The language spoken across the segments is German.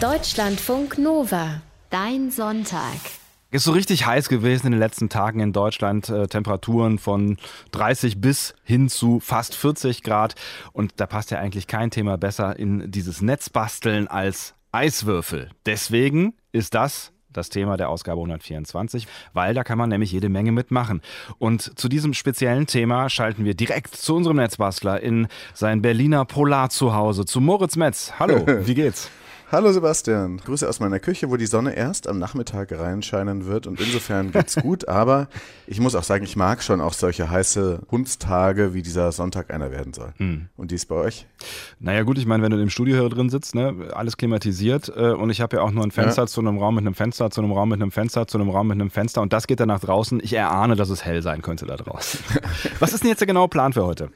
Deutschlandfunk Nova. Dein Sonntag. Ist so richtig heiß gewesen in den letzten Tagen in Deutschland. Äh, Temperaturen von 30 bis hin zu fast 40 Grad. Und da passt ja eigentlich kein Thema besser in dieses Netzbasteln als Eiswürfel. Deswegen ist das das Thema der Ausgabe 124, weil da kann man nämlich jede Menge mitmachen. Und zu diesem speziellen Thema schalten wir direkt zu unserem Netzbastler in sein Berliner Polar Zuhause, zu Moritz Metz. Hallo, wie geht's? Hallo Sebastian, Grüße aus meiner Küche, wo die Sonne erst am Nachmittag reinscheinen wird und insofern geht's gut, aber ich muss auch sagen, ich mag schon auch solche heiße Hundstage, wie dieser Sonntag einer werden soll. Hm. Und die ist bei euch? Naja gut, ich meine, wenn du im Studio hier drin sitzt, ne, alles klimatisiert äh, und ich habe ja auch nur ein Fenster ja. zu einem Raum mit einem Fenster, zu einem Raum mit einem Fenster, zu einem Raum mit einem Fenster und das geht dann nach draußen. Ich erahne, dass es hell sein könnte da draußen. Was ist denn jetzt der genaue Plan für heute?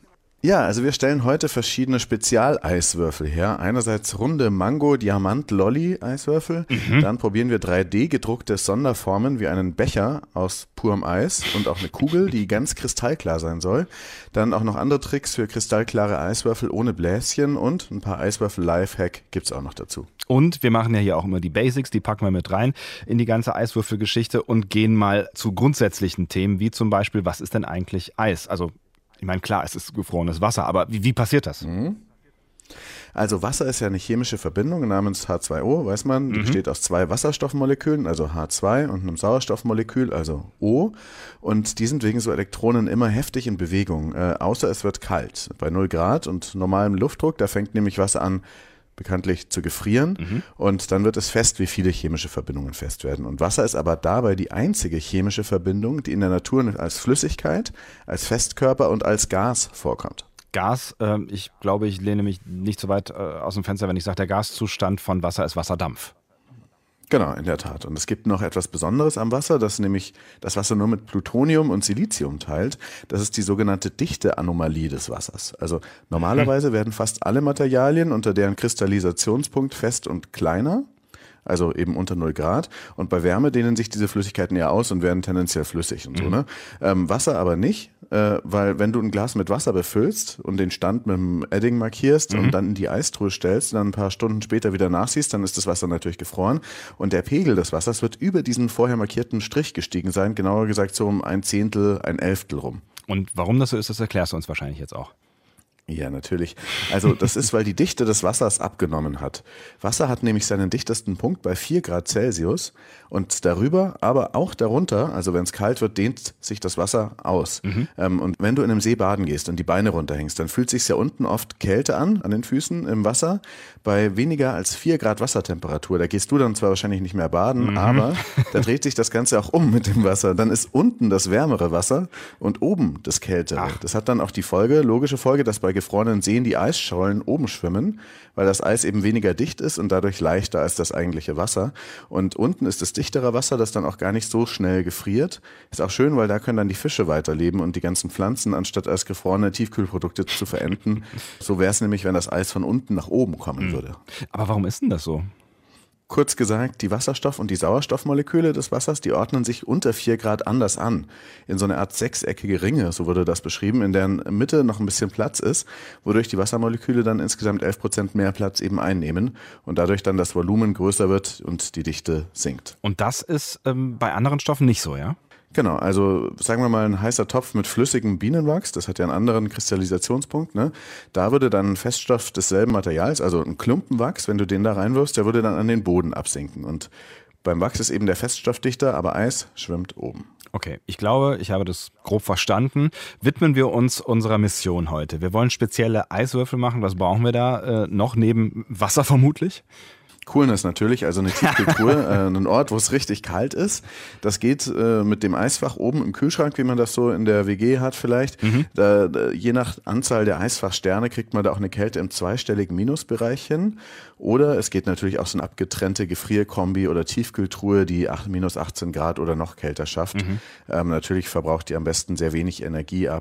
Ja, also wir stellen heute verschiedene Spezialeiswürfel her. Einerseits runde Mango Diamant Lolly Eiswürfel, mhm. dann probieren wir 3D gedruckte Sonderformen wie einen Becher aus purem Eis und auch eine Kugel, die ganz kristallklar sein soll. Dann auch noch andere Tricks für kristallklare Eiswürfel ohne Bläschen und ein paar Eiswürfel Lifehack gibt's auch noch dazu. Und wir machen ja hier auch immer die Basics, die packen wir mit rein in die ganze Eiswürfelgeschichte und gehen mal zu grundsätzlichen Themen, wie zum Beispiel, was ist denn eigentlich Eis? Also ich meine, klar, es ist gefrorenes Wasser, aber wie, wie passiert das? Mhm. Also Wasser ist ja eine chemische Verbindung namens H2O, weiß man, die mhm. besteht aus zwei Wasserstoffmolekülen, also H2 und einem Sauerstoffmolekül, also O. Und die sind wegen so Elektronen immer heftig in Bewegung, äh, außer es wird kalt. Bei 0 Grad und normalem Luftdruck, da fängt nämlich Wasser an, bekanntlich zu gefrieren mhm. und dann wird es fest, wie viele chemische Verbindungen fest werden. Und Wasser ist aber dabei die einzige chemische Verbindung, die in der Natur als Flüssigkeit, als Festkörper und als Gas vorkommt. Gas, äh, ich glaube, ich lehne mich nicht so weit äh, aus dem Fenster, wenn ich sage, der Gaszustand von Wasser ist Wasserdampf. Genau, in der Tat. Und es gibt noch etwas Besonderes am Wasser, das nämlich das Wasser nur mit Plutonium und Silizium teilt. Das ist die sogenannte Dichteanomalie des Wassers. Also normalerweise werden fast alle Materialien unter deren Kristallisationspunkt fest und kleiner also eben unter 0 Grad. Und bei Wärme dehnen sich diese Flüssigkeiten ja aus und werden tendenziell flüssig und so. Mhm. Ne? Ähm, Wasser aber nicht, äh, weil wenn du ein Glas mit Wasser befüllst und den Stand mit dem Edding markierst mhm. und dann in die Eistruhe stellst und dann ein paar Stunden später wieder nachsiehst, dann ist das Wasser natürlich gefroren. Und der Pegel des Wassers wird über diesen vorher markierten Strich gestiegen sein, genauer gesagt so um ein Zehntel, ein Elftel rum. Und warum das so ist, das erklärst du uns wahrscheinlich jetzt auch. Ja, natürlich. Also das ist, weil die Dichte des Wassers abgenommen hat. Wasser hat nämlich seinen dichtesten Punkt bei 4 Grad Celsius und darüber, aber auch darunter, also wenn es kalt wird, dehnt sich das Wasser aus. Mhm. Ähm, und wenn du in einem See baden gehst und die Beine runterhängst, dann fühlt sich ja unten oft Kälte an, an den Füßen im Wasser. Bei weniger als 4 Grad Wassertemperatur, da gehst du dann zwar wahrscheinlich nicht mehr baden, mhm. aber da dreht sich das Ganze auch um mit dem Wasser. Dann ist unten das wärmere Wasser und oben das kältere. Ach. Das hat dann auch die Folge, logische Folge, dass bei gefrorenen Seen die Eisschollen oben schwimmen, weil das Eis eben weniger dicht ist und dadurch leichter als das eigentliche Wasser. Und unten ist das dichterer Wasser, das dann auch gar nicht so schnell gefriert. Ist auch schön, weil da können dann die Fische weiterleben und die ganzen Pflanzen, anstatt als gefrorene Tiefkühlprodukte zu verenden. So wäre es nämlich, wenn das Eis von unten nach oben kommen hm. würde. Aber warum ist denn das so? Kurz gesagt, die Wasserstoff- und die Sauerstoffmoleküle des Wassers, die ordnen sich unter 4 Grad anders an. In so eine Art sechseckige Ringe, so wurde das beschrieben, in deren Mitte noch ein bisschen Platz ist, wodurch die Wassermoleküle dann insgesamt 11 Prozent mehr Platz eben einnehmen und dadurch dann das Volumen größer wird und die Dichte sinkt. Und das ist ähm, bei anderen Stoffen nicht so, ja? Genau, also sagen wir mal ein heißer Topf mit flüssigem Bienenwachs, das hat ja einen anderen Kristallisationspunkt, ne? Da würde dann ein Feststoff desselben Materials, also ein Klumpenwachs, wenn du den da reinwirfst, der würde dann an den Boden absinken. Und beim Wachs ist eben der Feststoff dichter, aber Eis schwimmt oben. Okay, ich glaube, ich habe das grob verstanden. Widmen wir uns unserer Mission heute. Wir wollen spezielle Eiswürfel machen. Was brauchen wir da äh, noch neben Wasser vermutlich? Coolness natürlich, also eine Tiefkühltruhe, äh, ein Ort, wo es richtig kalt ist. Das geht äh, mit dem Eisfach oben im Kühlschrank, wie man das so in der WG hat vielleicht. Mhm. Da, da, je nach Anzahl der Eisfachsterne kriegt man da auch eine Kälte im zweistelligen Minusbereich hin. Oder es geht natürlich auch so eine abgetrennte Gefrierkombi oder Tiefkühltruhe, die acht, minus 18 Grad oder noch kälter schafft. Mhm. Ähm, natürlich verbraucht die am besten sehr wenig Energie, A++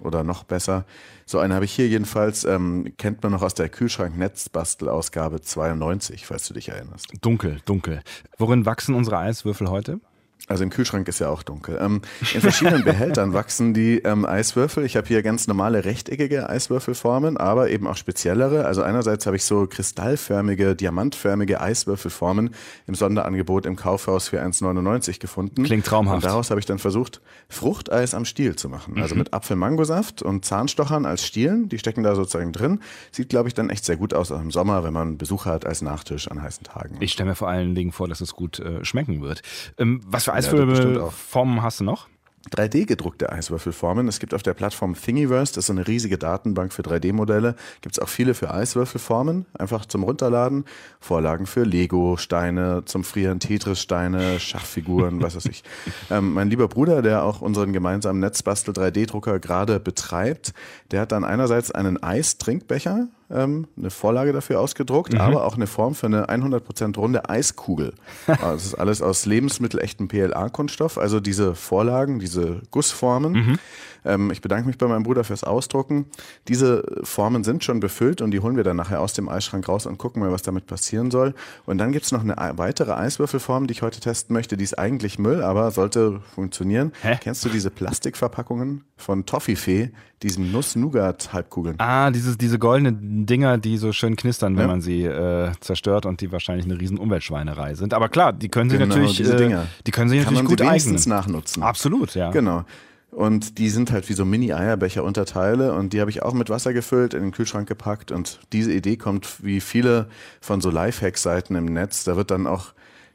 oder noch besser. So eine habe ich hier jedenfalls, ähm, kennt man noch aus der Kühlschrank-Netzbastelausgabe 92, falls du dich erinnerst. Dunkel, dunkel. Worin wachsen unsere Eiswürfel heute? Also im Kühlschrank ist ja auch dunkel. Ähm, in verschiedenen Behältern wachsen die ähm, Eiswürfel. Ich habe hier ganz normale rechteckige Eiswürfelformen, aber eben auch speziellere. Also einerseits habe ich so kristallförmige, diamantförmige Eiswürfelformen im Sonderangebot im Kaufhaus für 1,99 gefunden. Klingt traumhaft. Und daraus habe ich dann versucht, Fruchteis am Stiel zu machen. Also mit Apfel-Mangosaft und Zahnstochern als Stielen. Die stecken da sozusagen drin. Sieht, glaube ich, dann echt sehr gut aus auch im Sommer, wenn man Besuch hat als Nachtisch an heißen Tagen. Ich stelle mir vor allen Dingen vor, dass es gut äh, schmecken wird. Ähm, was für. Eiswürfelformen hast du noch? 3D-gedruckte Eiswürfelformen. Es gibt auf der Plattform Thingiverse, das ist so eine riesige Datenbank für 3D-Modelle, gibt es auch viele für Eiswürfelformen, einfach zum Runterladen. Vorlagen für Lego, Steine, zum Frieren, Tetris-Steine, Schachfiguren, was weiß ich. Ähm, mein lieber Bruder, der auch unseren gemeinsamen Netzbastel 3D-Drucker gerade betreibt, der hat dann einerseits einen Eistrinkbecher, ähm, eine Vorlage dafür ausgedruckt, Mhm. aber auch eine Form für eine 100% runde Eiskugel. Also Das ist alles aus lebensmittelechtem PLA-Kunststoff, also diese Vorlagen, diese Gussformen. Mhm. Ähm, ich bedanke mich bei meinem Bruder fürs Ausdrucken. Diese Formen sind schon befüllt und die holen wir dann nachher aus dem Eisschrank raus und gucken mal, was damit passieren soll. Und dann gibt's noch eine ei- weitere Eiswürfelform, die ich heute testen möchte. Die ist eigentlich Müll, aber sollte funktionieren. Hä? Kennst du diese Plastikverpackungen von Toffifee, diesen Nuss-Nougat-Halbkugeln? Ah, dieses, diese goldenen Dinger, die so schön knistern, wenn Ja. man sie äh, zerstört und die wahrscheinlich eine riesen Umweltschweinerei sind. Aber klar, die können sie Genau, natürlich, äh, die können sie Kann natürlich man gut sie wenigstens eignen. nachnutzen. Absolut, ja. Genau. Und die sind halt wie so Mini-Eierbecher-Unterteile und die habe ich auch mit Wasser gefüllt, in den Kühlschrank gepackt und diese Idee kommt wie viele von so Lifehack-Seiten im Netz. Da wird dann auch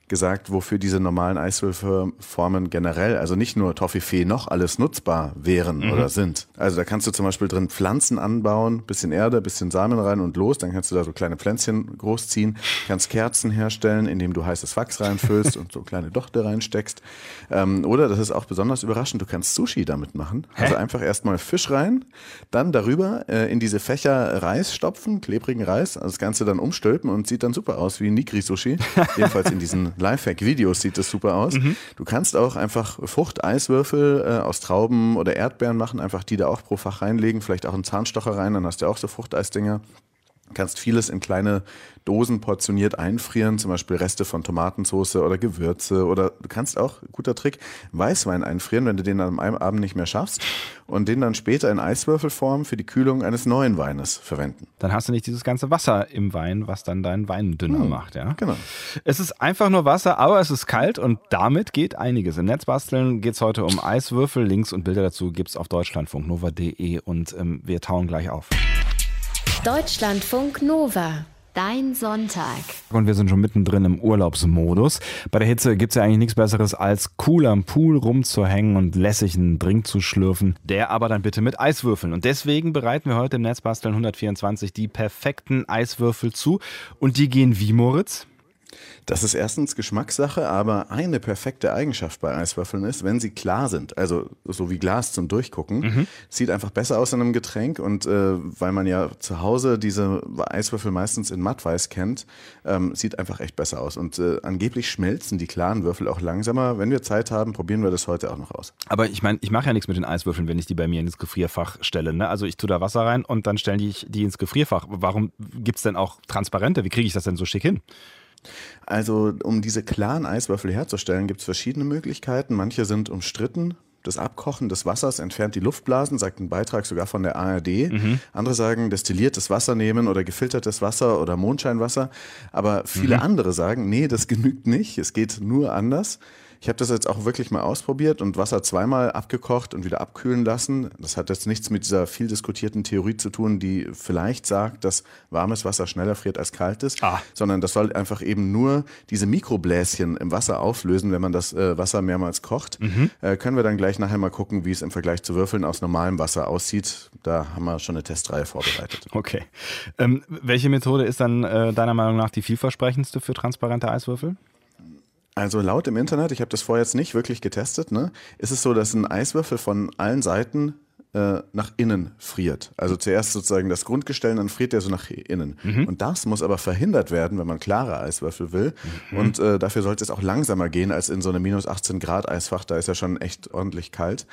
gesagt, wofür diese normalen Eiswürfelformen generell, also nicht nur Toffifee, noch alles nutzbar wären Mhm. oder sind. Also da kannst du zum Beispiel drin Pflanzen anbauen, bisschen Erde, bisschen Samen rein und los, dann kannst du da so kleine Pflänzchen großziehen, kannst Kerzen herstellen, indem du heißes Wachs reinfüllst und so kleine Dochte reinsteckst. Ähm, oder, das ist auch besonders überraschend, du kannst Sushi damit machen. Also einfach erstmal Fisch rein, dann darüber äh, in diese Fächer Reis stopfen, klebrigen Reis, also das Ganze dann umstülpen und sieht dann super aus wie Nigri-Sushi. Jedenfalls in diesen Lifehack-Videos sieht das super aus. Du kannst auch einfach Frucht-Eiswürfel äh, aus Trauben oder Erdbeeren machen, einfach die da auch pro Fach reinlegen, vielleicht auch einen Zahnstocher rein, dann hast du auch so Fruchteisdinger. Kannst vieles in kleine Dosen portioniert einfrieren, zum Beispiel Reste von Tomatensauce oder Gewürze oder du kannst auch, guter Trick, Weißwein einfrieren, wenn du den an einem Abend nicht mehr schaffst und den dann später in Eiswürfelform für die Kühlung eines neuen Weines verwenden. Dann hast du nicht dieses ganze Wasser im Wein, was dann deinen Wein dünner macht, ja. Genau. Es ist einfach nur Wasser, aber es ist kalt und damit geht einiges. Im Netzbasteln geht es heute um Eiswürfel. Links und Bilder dazu gibt es auf deutschlandfunknova.de und ähm, wir tauen gleich auf. Deutschlandfunk Nova. Dein Sonntag. Und wir sind schon mittendrin im Urlaubsmodus. Bei der Hitze gibt es ja eigentlich nichts Besseres, als cool am Pool rumzuhängen und lässig einen Drink zu schlürfen. Der aber dann bitte mit Eiswürfeln. Und deswegen bereiten wir heute im Netzbasteln 124 die perfekten Eiswürfel zu. Und die gehen wie, Moritz? Das ist erstens Geschmackssache, aber eine perfekte Eigenschaft bei Eiswürfeln ist, wenn sie klar sind, also so wie Glas zum Durchgucken, sieht einfach besser aus in einem Getränk und äh, weil man ja zu Hause diese Eiswürfel meistens in mattweiß kennt, ähm, sieht einfach echt besser aus und äh, angeblich schmelzen die klaren Würfel auch langsamer. Wenn wir Zeit haben, probieren wir das heute auch noch aus. Aber ich meine, ich mache ja nichts mit den Eiswürfeln, wenn ich die bei mir ins Gefrierfach stelle. Ne? Also ich tue da Wasser rein und dann stellen die, die ins Gefrierfach. Warum gibt es denn auch transparente? Wie kriege ich das denn so schick hin? Also um diese klaren Eiswürfel herzustellen, gibt es verschiedene Möglichkeiten. Manche sind umstritten. Das Abkochen des Wassers entfernt die Luftblasen, sagt ein Beitrag sogar von der ARD. Andere sagen, destilliertes Wasser nehmen oder gefiltertes Wasser oder Mondscheinwasser. Aber viele andere sagen, nee, das genügt nicht. Es geht nur anders. Ich habe das jetzt auch wirklich mal ausprobiert und Wasser zweimal abgekocht und wieder abkühlen lassen. Das hat jetzt nichts mit dieser viel diskutierten Theorie zu tun, die vielleicht sagt, dass warmes Wasser schneller friert als kaltes, Ah. sondern das soll einfach eben nur diese Mikrobläschen im Wasser auflösen, wenn man das äh, Wasser mehrmals kocht. Äh, können wir dann gleich nachher mal gucken, wie es im Vergleich zu Würfeln aus normalem Wasser aussieht. Da haben wir schon eine Testreihe vorbereitet. Okay. Ähm, welche Methode ist dann äh, deiner Meinung nach die vielversprechendste für transparente Eiswürfel? Also laut im Internet, ich habe das vorher jetzt nicht wirklich getestet, ne, ist es so, dass ein Eiswürfel von allen Seiten äh, nach innen friert. Also zuerst sozusagen das Grundgestell, dann friert der so nach innen. Und das muss aber verhindert werden, wenn man klare Eiswürfel will. Und äh, dafür sollte es auch langsamer gehen als in so einem minus 18 Grad Eisfach. Da ist ja schon echt ordentlich kalt.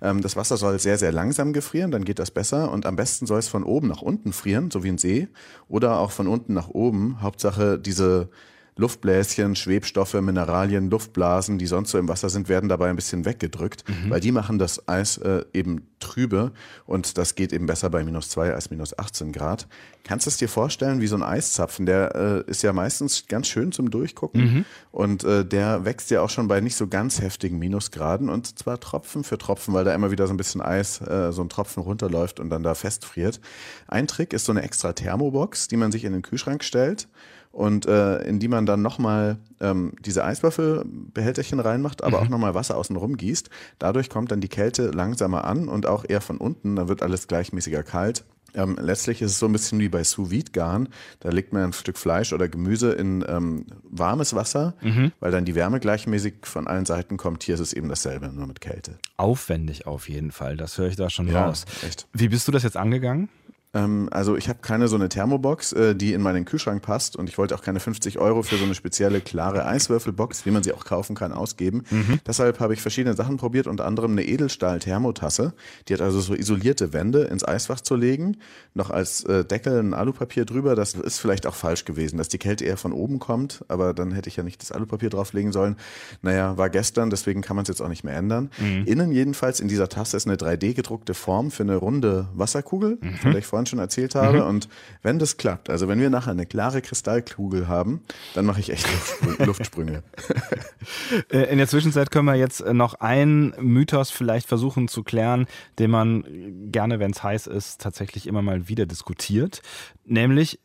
Ähm, das Wasser soll sehr, sehr langsam gefrieren, dann geht das besser. Und am besten soll es von oben nach unten frieren, so wie ein See. Oder auch von unten nach oben. Hauptsache diese Luftbläschen, Schwebstoffe, Mineralien, Luftblasen, die sonst so im Wasser sind, werden dabei ein bisschen weggedrückt, mhm. weil die machen das Eis äh, eben trübe und das geht eben besser bei minus zwei als minus 18 Grad. Kannst du es dir vorstellen, wie so ein Eiszapfen, der äh, ist ja meistens ganz schön zum Durchgucken mhm. und äh, der wächst ja auch schon bei nicht so ganz heftigen Minusgraden und zwar Tropfen für Tropfen, weil da immer wieder so ein bisschen Eis, äh, so ein Tropfen runterläuft und dann da festfriert. Ein Trick ist so eine extra Thermobox, die man sich in den Kühlschrank stellt und äh, in die man dann nochmal ähm, diese Eiswürfelbehälterchen reinmacht, aber mhm. auch nochmal Wasser außenrum gießt. Dadurch kommt dann die Kälte langsamer an und auch eher von unten, dann wird alles gleichmäßiger kalt. Ähm, letztlich ist es so ein bisschen wie bei Sous Vide Garn. Da legt man ein Stück Fleisch oder Gemüse in ähm, warmes Wasser, mhm. weil dann die Wärme gleichmäßig von allen Seiten kommt. Hier ist es eben dasselbe, nur mit Kälte. Aufwendig auf jeden Fall, das höre ich da schon ja, raus. Echt. Wie bist du das jetzt angegangen? Ähm, also ich habe keine so eine Thermobox, äh, die in meinen Kühlschrank passt und ich wollte auch keine 50 Euro für so eine spezielle klare Eiswürfelbox, wie man sie auch kaufen kann, ausgeben. Mhm. Deshalb habe ich verschiedene Sachen probiert, unter anderem eine Edelstahl-Thermotasse. Die hat also so isolierte Wände ins Eisfach zu legen, noch als äh, Deckel ein Alupapier drüber. Das ist vielleicht auch falsch gewesen, dass die Kälte eher von oben kommt, aber dann hätte ich ja nicht das Alupapier drauflegen sollen. Naja, war gestern, deswegen kann man es jetzt auch nicht mehr ändern. Mhm. Innen jedenfalls in dieser Tasse ist eine 3D gedruckte Form für eine runde Wasserkugel, mhm. von der ich vorhin schon erzählt habe. Mhm. Und wenn das klappt, also wenn wir nachher eine klare Kristallkugel haben, dann mache ich echt Luftsprünge. Äh, in der Zwischenzeit können wir jetzt äh, noch einen Mythos vielleicht versuchen zu klären, den man gerne, wenn es heiß ist, tatsächlich immer mal wieder diskutiert. Nämlich,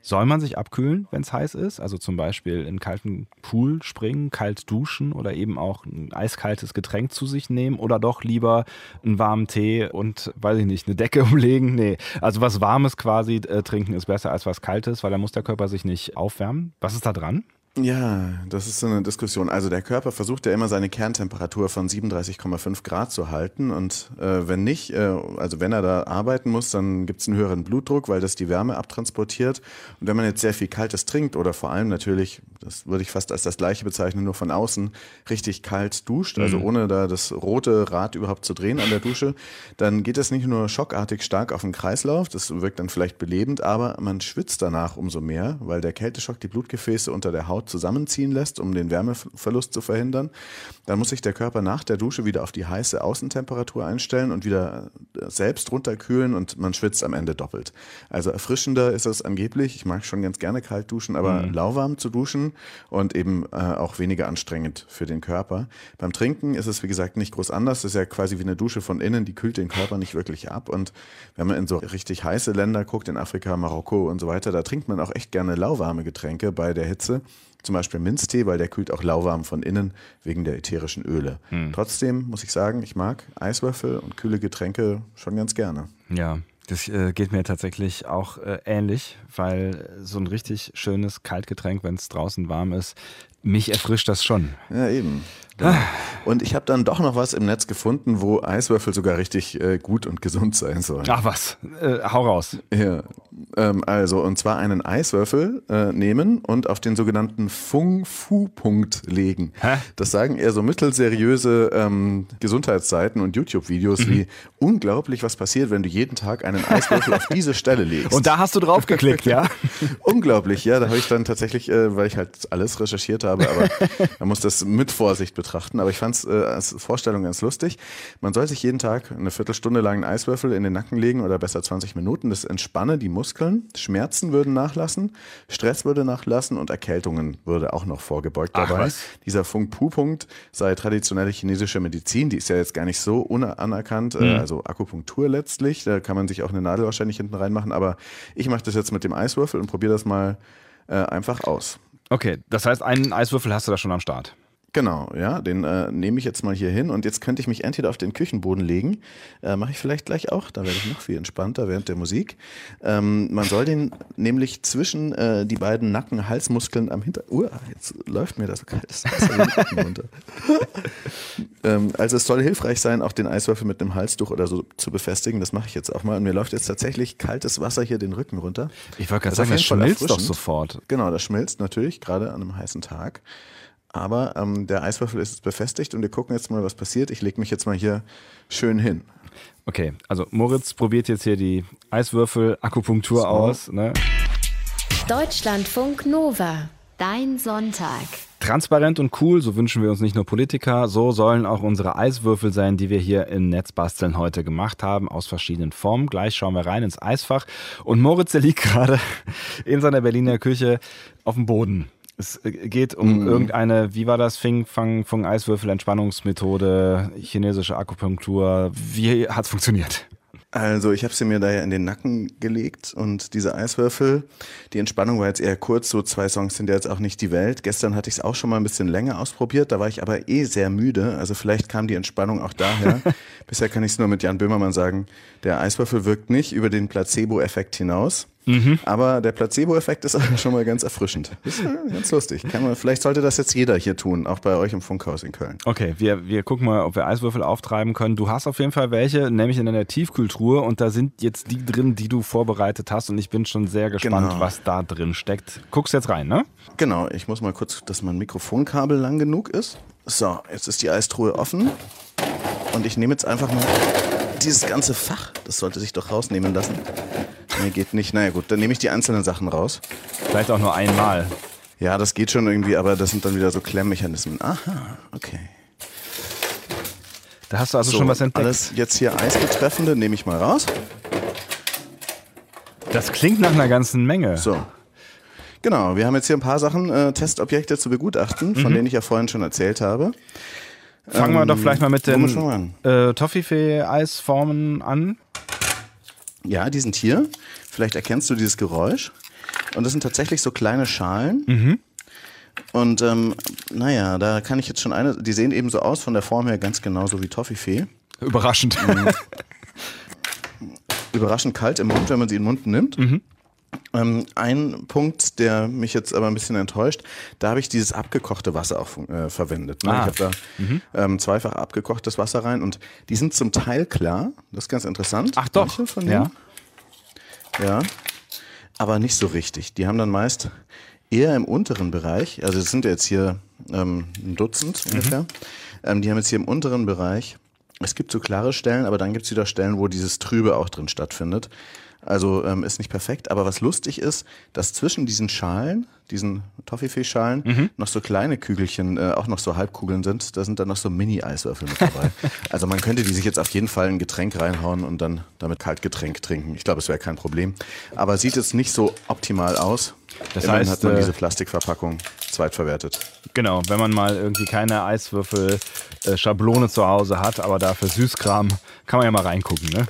soll man sich abkühlen, wenn es heiß ist? Also zum Beispiel in einen kalten Pool springen, kalt duschen oder eben auch ein eiskaltes Getränk zu sich nehmen oder doch lieber einen warmen Tee und, weiß ich nicht, eine Decke umlegen? Nee, also was Warmes quasi äh, trinken ist besser als was Kaltes, weil da muss der Körper sich nicht aufwärmen. Was ist da dran? Ja, das ist so eine Diskussion. Also der Körper versucht ja immer seine Kerntemperatur von 37,5 Grad zu halten und äh, wenn nicht, äh, also wenn er da arbeiten muss, dann gibt es einen höheren Blutdruck, weil das die Wärme abtransportiert. Und wenn man jetzt sehr viel Kaltes trinkt oder vor allem natürlich, das würde ich fast als das gleiche bezeichnen, nur von außen richtig kalt duscht, also mhm. ohne da das rote Rad überhaupt zu drehen an der Dusche, dann geht es nicht nur schockartig stark auf den Kreislauf, das wirkt dann vielleicht belebend, aber man schwitzt danach umso mehr, weil der Kälteschock die Blutgefäße unter der Haut zusammenziehen lässt, um den Wärmeverlust zu verhindern. Dann muss sich der Körper nach der Dusche wieder auf die heiße Außentemperatur einstellen und wieder äh, selbst runterkühlen und man schwitzt am Ende doppelt. Also erfrischender ist es angeblich. Ich mag schon ganz gerne kalt duschen, aber mhm. lauwarm zu duschen und eben äh, auch weniger anstrengend für den Körper. Beim Trinken ist es, wie gesagt, nicht groß anders. Das ist ja quasi wie eine Dusche von innen, die kühlt den Körper nicht wirklich ab. Und wenn man in so richtig heiße Länder guckt, in Afrika, Marokko und so weiter, da trinkt man auch echt gerne lauwarme Getränke bei der Hitze. Zum Beispiel Minztee, weil der kühlt auch lauwarm von innen wegen der ätherischen Öle. Hm. Trotzdem muss ich sagen, ich mag Eiswürfel und kühle Getränke schon ganz gerne. Ja, das äh, geht mir tatsächlich auch äh, ähnlich, weil so ein richtig schönes Kaltgetränk, wenn es draußen warm ist, mich erfrischt das schon. Ja, eben. Ja. Und ich habe dann doch noch was im Netz gefunden, wo Eiswürfel sogar richtig äh, gut und gesund sein sollen. Ach was, äh, hau raus. Ja, ähm, also und zwar einen Eiswürfel äh, nehmen und auf den sogenannten Fung-Fu-Punkt legen. Hä? Das sagen eher so mittelseriöse ähm, Gesundheitsseiten und YouTube-Videos mhm. wie unglaublich, was passiert, wenn du jeden Tag einen Eiswürfel auf diese Stelle legst. Und da hast du drauf geklickt, ja? unglaublich, ja. Da habe ich dann tatsächlich, äh, weil ich halt alles recherchiert habe, aber man muss das mit Vorsicht betrachten betrachten, aber ich fand es äh, als Vorstellung ganz lustig. Man soll sich jeden Tag eine Viertelstunde lang einen Eiswürfel in den Nacken legen oder besser 20 Minuten. Das entspanne die Muskeln. Schmerzen würden nachlassen, Stress würde nachlassen und Erkältungen würde auch noch vorgebeugt Ach, dabei. Was? Dieser Funk-Pu-Punkt sei traditionelle chinesische Medizin. Die ist ja jetzt gar nicht so unanerkannt. Äh, mhm. Also Akupunktur letztlich. Da kann man sich auch eine Nadel wahrscheinlich hinten reinmachen. Aber ich mache das jetzt mit dem Eiswürfel und probiere das mal äh, einfach aus. Okay, das heißt, einen Eiswürfel hast du da schon am Start. Genau, ja, den äh, nehme ich jetzt mal hier hin und jetzt könnte ich mich entweder auf den Küchenboden legen, äh, mache ich vielleicht gleich auch, da werde ich noch viel entspannter während der Musik. Ähm, man soll den nämlich zwischen äh, die beiden Nacken-Halsmuskeln am Hinter... Uh, jetzt läuft mir das kaltes Wasser runter. ähm, also es soll hilfreich sein, auch den Eiswürfel mit einem Halstuch oder so zu befestigen, das mache ich jetzt auch mal und mir läuft jetzt tatsächlich kaltes Wasser hier den Rücken runter. Ich wollte gerade sagen, das schmilzt doch sofort. Genau, das schmilzt natürlich, gerade an einem heißen Tag. Aber ähm, der Eiswürfel ist befestigt und wir gucken jetzt mal, was passiert. Ich lege mich jetzt mal hier schön hin. Okay, also Moritz probiert jetzt hier die Eiswürfel-Akupunktur so. aus. Ne? Deutschlandfunk Nova. Dein Sonntag. Transparent und cool, so wünschen wir uns nicht nur Politiker, so sollen auch unsere Eiswürfel sein, die wir hier in Netzbasteln heute gemacht haben, aus verschiedenen Formen. Gleich schauen wir rein ins Eisfach. Und Moritz, der liegt gerade in seiner Berliner Küche auf dem Boden. Es geht um mhm. irgendeine, wie war das, Fing, Fang, Fung, Eiswürfel, Entspannungsmethode, chinesische Akupunktur. Wie hat es funktioniert? Also ich habe sie mir da ja in den Nacken gelegt und diese Eiswürfel, die Entspannung war jetzt eher kurz, so zwei Songs sind ja jetzt auch nicht die Welt. Gestern hatte ich es auch schon mal ein bisschen länger ausprobiert, da war ich aber eh sehr müde, also vielleicht kam die Entspannung auch daher. Bisher kann ich es nur mit Jan Böhmermann sagen, der Eiswürfel wirkt nicht über den Placebo-Effekt hinaus. Mhm. Aber der Placebo-Effekt ist schon mal ganz erfrischend. Ist ganz lustig. Man, vielleicht sollte das jetzt jeder hier tun, auch bei euch im Funkhaus in Köln. Okay, wir, wir gucken mal, ob wir Eiswürfel auftreiben können. Du hast auf jeden Fall welche, nämlich in deiner Tiefkühltruhe und da sind jetzt die drin, die du vorbereitet hast und ich bin schon sehr gespannt, genau. was da drin steckt. Guckst jetzt rein, ne? Genau, ich muss mal kurz, dass mein Mikrofonkabel lang genug ist. So, jetzt ist die Eistruhe offen und ich nehme jetzt einfach mal dieses ganze Fach, das sollte sich doch rausnehmen lassen. Nee, geht nicht. Naja gut, dann nehme ich die einzelnen Sachen raus. Vielleicht auch nur einmal. Ja, das geht schon irgendwie, aber das sind dann wieder so Klemmmechanismen. Aha, okay. Da hast du also so, schon was entdeckt. Alles jetzt hier Eisbetreffende nehme ich mal raus. Das klingt nach einer ganzen Menge. So. Genau, wir haben jetzt hier ein paar Sachen, äh, Testobjekte zu begutachten, von mhm. denen ich ja vorhin schon erzählt habe. Fangen ähm, wir doch vielleicht mal mit den äh, Toffifee-Eisformen an. Ja, die sind hier. Vielleicht erkennst du dieses Geräusch. Und das sind tatsächlich so kleine Schalen. Mhm. Und ähm, naja, da kann ich jetzt schon eine, die sehen eben so aus von der Form her ganz genauso wie Toffifee. Überraschend. Mhm. Überraschend kalt im Mund, wenn man sie in den Mund nimmt. Mhm. Ähm, ein Punkt, der mich jetzt aber ein bisschen enttäuscht, da habe ich dieses abgekochte Wasser auch äh, verwendet. Ne? Ah. Ich habe da mhm. ähm, zweifach abgekochtes Wasser rein und die sind zum Teil klar. Das ist ganz interessant. Ach doch. Von denen. Ja. ja. Aber nicht so richtig. Die haben dann meist eher im unteren Bereich, also es sind jetzt hier ähm, ein Dutzend mhm. ungefähr, ähm, die haben jetzt hier im unteren Bereich, es gibt so klare Stellen, aber dann gibt es wieder Stellen, wo dieses Trübe auch drin stattfindet. Also ähm, ist nicht perfekt, aber was lustig ist, dass zwischen diesen Schalen, diesen Toffifee-Schalen, mhm. noch so kleine Kügelchen, äh, auch noch so Halbkugeln sind. Da sind dann noch so Mini-Eiswürfel mit dabei. also man könnte die sich jetzt auf jeden Fall in ein Getränk reinhauen und dann damit Kaltgetränk trinken. Ich glaube, es wäre kein Problem. Aber sieht jetzt nicht so optimal aus. Das Immerhin heißt, hat man äh, diese Plastikverpackung zweitverwertet. Genau, wenn man mal irgendwie keine Eiswürfel-Schablone äh, zu Hause hat, aber dafür Süßkram, kann man ja mal reingucken, ne?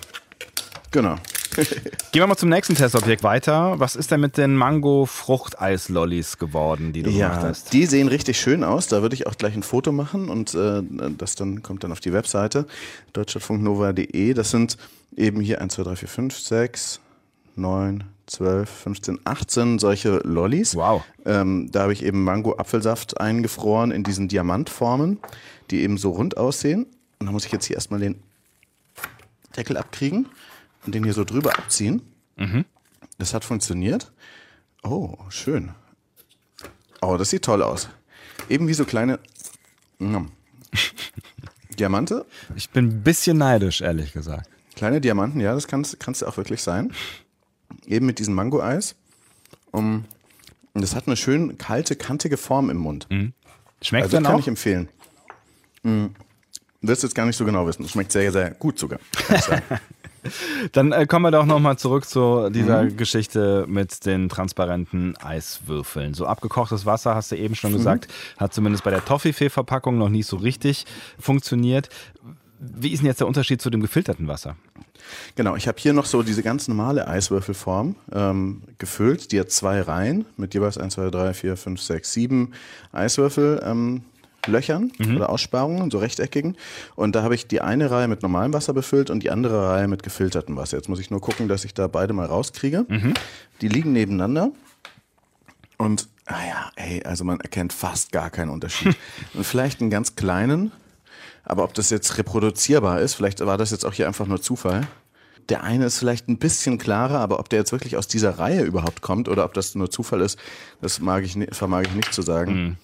Genau. Gehen wir mal zum nächsten Testobjekt weiter. Was ist denn mit den Mango-Fruchteis-Lollis geworden, die du ja, gemacht hast? Die sehen richtig schön aus. Da würde ich auch gleich ein Foto machen und äh, das dann kommt dann auf die Webseite deutschlandfunknova.de. Das sind eben hier 1, 2, 3, 4, 5, 6, 9, 12, 15, 18 solche Lollis. Wow. Ähm, da habe ich eben Mango-Apfelsaft eingefroren in diesen Diamantformen, die eben so rund aussehen. Und da muss ich jetzt hier erstmal den Deckel abkriegen und den hier so drüber abziehen. Mhm. Das hat funktioniert. Oh, schön. Oh, das sieht toll aus. Eben wie so kleine mm, Diamante. Ich bin ein bisschen neidisch, ehrlich gesagt. Kleine Diamanten, ja, das kann es auch wirklich sein. Eben mit diesem Mango-Eis. Um, das hat eine schön kalte, kantige Form im Mund. Mhm. Schmeckt also, dann kann auch? ich empfehlen. Mhm. Wirst jetzt gar nicht so genau wissen. Es schmeckt sehr, sehr gut sogar. Dann äh, kommen wir doch nochmal zurück zu dieser mhm. Geschichte mit den transparenten Eiswürfeln. So abgekochtes Wasser, hast du eben schon mhm. gesagt, hat zumindest bei der Toffifee-Verpackung noch nicht so richtig funktioniert. Wie ist denn jetzt der Unterschied zu dem gefilterten Wasser? Genau, ich habe hier noch so diese ganz normale Eiswürfelform ähm, gefüllt. Die hat zwei Reihen mit jeweils 1, 2, 3, 4, 5, 6, 7 Eiswürfel. Ähm, Löchern mhm. oder Aussparungen, so rechteckigen. Und da habe ich die eine Reihe mit normalem Wasser befüllt und die andere Reihe mit gefiltertem Wasser. Jetzt muss ich nur gucken, dass ich da beide mal rauskriege. Mhm. Die liegen nebeneinander. Und, ah ja, ey, also man erkennt fast gar keinen Unterschied. und vielleicht einen ganz kleinen, aber ob das jetzt reproduzierbar ist, vielleicht war das jetzt auch hier einfach nur Zufall. Der eine ist vielleicht ein bisschen klarer, aber ob der jetzt wirklich aus dieser Reihe überhaupt kommt oder ob das nur Zufall ist, das mag ich, vermag ich nicht zu sagen. Mhm.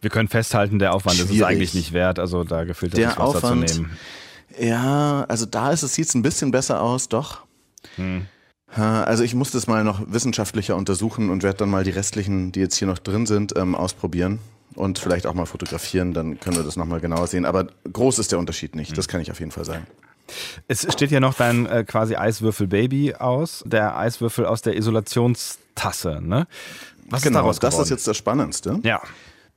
Wir können festhalten, der Aufwand Schwierig. ist es eigentlich nicht wert, also da gefiltertes der Wasser Aufwand, zu nehmen. Ja, also da ist es sieht es ein bisschen besser aus, doch. Hm. Also ich muss das mal noch wissenschaftlicher untersuchen und werde dann mal die restlichen, die jetzt hier noch drin sind, ähm, ausprobieren und vielleicht auch mal fotografieren, dann können wir das nochmal genauer sehen. Aber groß ist der Unterschied nicht, das kann ich auf jeden Fall sagen. Es steht ja noch dein äh, quasi Eiswürfel-Baby aus, der Eiswürfel aus der Isolationstasse. Ne? Was genau, ist daraus das ist jetzt das Spannendste. Ja.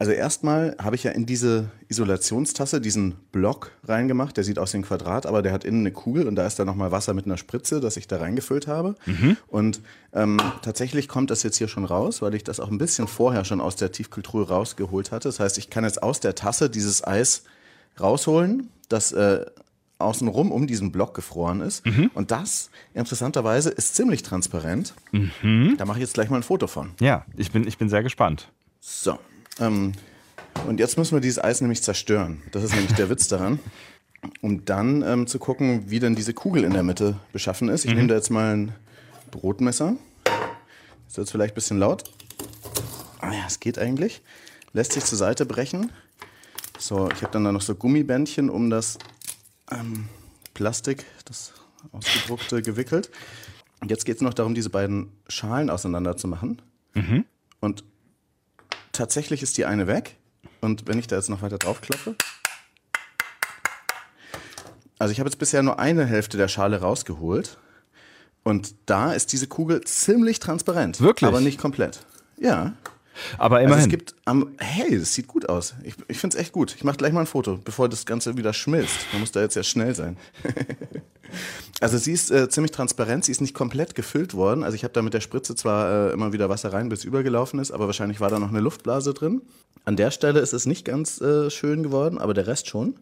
Also erstmal habe ich ja in diese Isolationstasse diesen Block reingemacht. Der sieht aus wie ein Quadrat, aber der hat innen eine Kugel und da ist dann nochmal Wasser mit einer Spritze, das ich da reingefüllt habe. Mhm. Und ähm, tatsächlich kommt das jetzt hier schon raus, weil ich das auch ein bisschen vorher schon aus der Tiefkühltruhe rausgeholt hatte. Das heißt, ich kann jetzt aus der Tasse dieses Eis rausholen, das äh, außenrum um diesen Block gefroren ist. Mhm. Und das, interessanterweise, ist ziemlich transparent. Mhm. Da mache ich jetzt gleich mal ein Foto von. Ja, ich bin, ich bin sehr gespannt. So, ähm, und jetzt müssen wir dieses Eis nämlich zerstören. Das ist nämlich der Witz daran. Um dann ähm, zu gucken, wie denn diese Kugel in der Mitte beschaffen ist. Ich mhm. nehme da jetzt mal ein Brotmesser. Ist jetzt vielleicht ein bisschen laut. Ah ja, es geht eigentlich. Lässt sich zur Seite brechen. So, ich habe dann da noch so Gummibändchen um das ähm, Plastik, das ausgedruckte, gewickelt. Und jetzt geht es noch darum, diese beiden Schalen auseinander zu machen. Mhm. Und tatsächlich ist die eine weg. Und wenn ich da jetzt noch weiter drauf klopfe. Also ich habe jetzt bisher nur eine Hälfte der Schale rausgeholt. Und da ist diese Kugel ziemlich transparent. Wirklich? Aber nicht komplett. Ja. Aber immerhin. Also es gibt am, hey, das sieht gut aus. Ich, ich finde es echt gut. Ich mache gleich mal ein Foto, bevor das Ganze wieder schmilzt. Man muss da jetzt ja schnell sein. also sie ist äh, ziemlich transparent, sie ist nicht komplett gefüllt worden. Also ich habe da mit der Spritze zwar äh, immer wieder Wasser rein, bis übergelaufen ist, aber wahrscheinlich war da noch eine Luftblase drin. An der Stelle ist es nicht ganz äh, schön geworden, aber der Rest schon.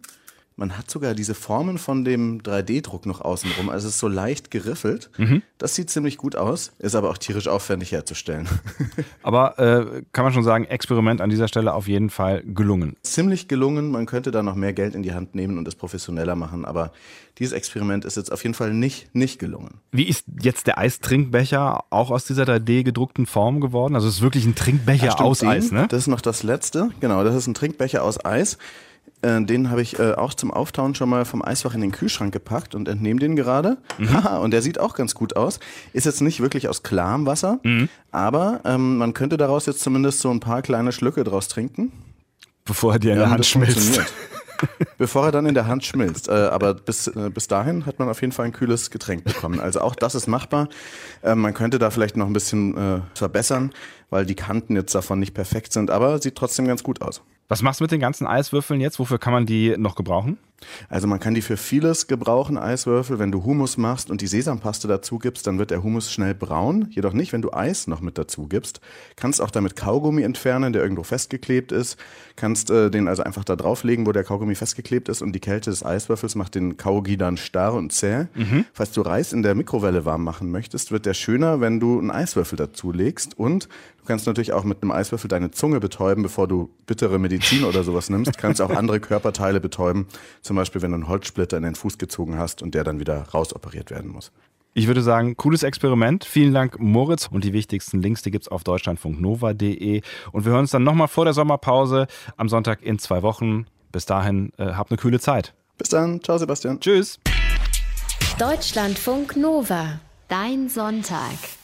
Man hat sogar diese Formen von dem 3D-Druck noch außenrum. Also es ist so leicht geriffelt. Mhm. Das sieht ziemlich gut aus, ist aber auch tierisch aufwendig herzustellen. aber äh, kann man schon sagen, Experiment an dieser Stelle auf jeden Fall gelungen. Ziemlich gelungen. Man könnte da noch mehr Geld in die Hand nehmen und es professioneller machen. Aber dieses Experiment ist jetzt auf jeden Fall nicht, nicht gelungen. Wie ist jetzt der Eistrinkbecher auch aus dieser 3D gedruckten Form geworden? Also es ist wirklich ein Trinkbecher ja, aus Eis, ne? Das ist noch das letzte. Genau, das ist ein Trinkbecher aus Eis. Äh, den habe ich äh, auch zum Auftauen schon mal vom Eisfach in den Kühlschrank gepackt und entnehme den gerade. Mhm. und der sieht auch ganz gut aus. Ist jetzt nicht wirklich aus klarem Wasser, mhm. aber ähm, man könnte daraus jetzt zumindest so ein paar kleine Schlücke draus trinken. Bevor er dir in ja, der Hand schmilzt. bevor er dann in der Hand schmilzt. Äh, aber bis, äh, bis dahin hat man auf jeden Fall ein kühles Getränk bekommen. Also auch das ist machbar. Äh, man könnte da vielleicht noch ein bisschen äh, verbessern, weil die Kanten jetzt davon nicht perfekt sind, aber sieht trotzdem ganz gut aus. Was machst du mit den ganzen Eiswürfeln jetzt? Wofür kann man die noch gebrauchen? Also man kann die für vieles gebrauchen, Eiswürfel. Wenn du Humus machst und die Sesampaste dazu gibst, dann wird der Humus schnell braun. Jedoch nicht, wenn du Eis noch mit dazu gibst. Kannst auch damit Kaugummi entfernen, der irgendwo festgeklebt ist. Kannst äh, den also einfach da drauflegen, wo der Kaugummi festgeklebt ist und die Kälte des Eiswürfels macht den Kaugummi dann starr und zäh. Mhm. Falls du Reis in der Mikrowelle warm machen möchtest, wird der schöner, wenn du einen Eiswürfel dazu legst und kannst natürlich auch mit einem Eiswürfel deine Zunge betäuben, bevor du bittere Medizin oder sowas nimmst. Du kannst auch andere Körperteile betäuben, zum Beispiel wenn du einen Holzsplitter in den Fuß gezogen hast und der dann wieder rausoperiert werden muss. Ich würde sagen, cooles Experiment. Vielen Dank, Moritz. Und die wichtigsten Links, die gibt es auf deutschlandfunknova.de. Und wir hören uns dann nochmal vor der Sommerpause am Sonntag in zwei Wochen. Bis dahin, äh, habt eine kühle Zeit. Bis dann. Ciao, Sebastian. Tschüss. Deutschlandfunk Nova. Dein Sonntag.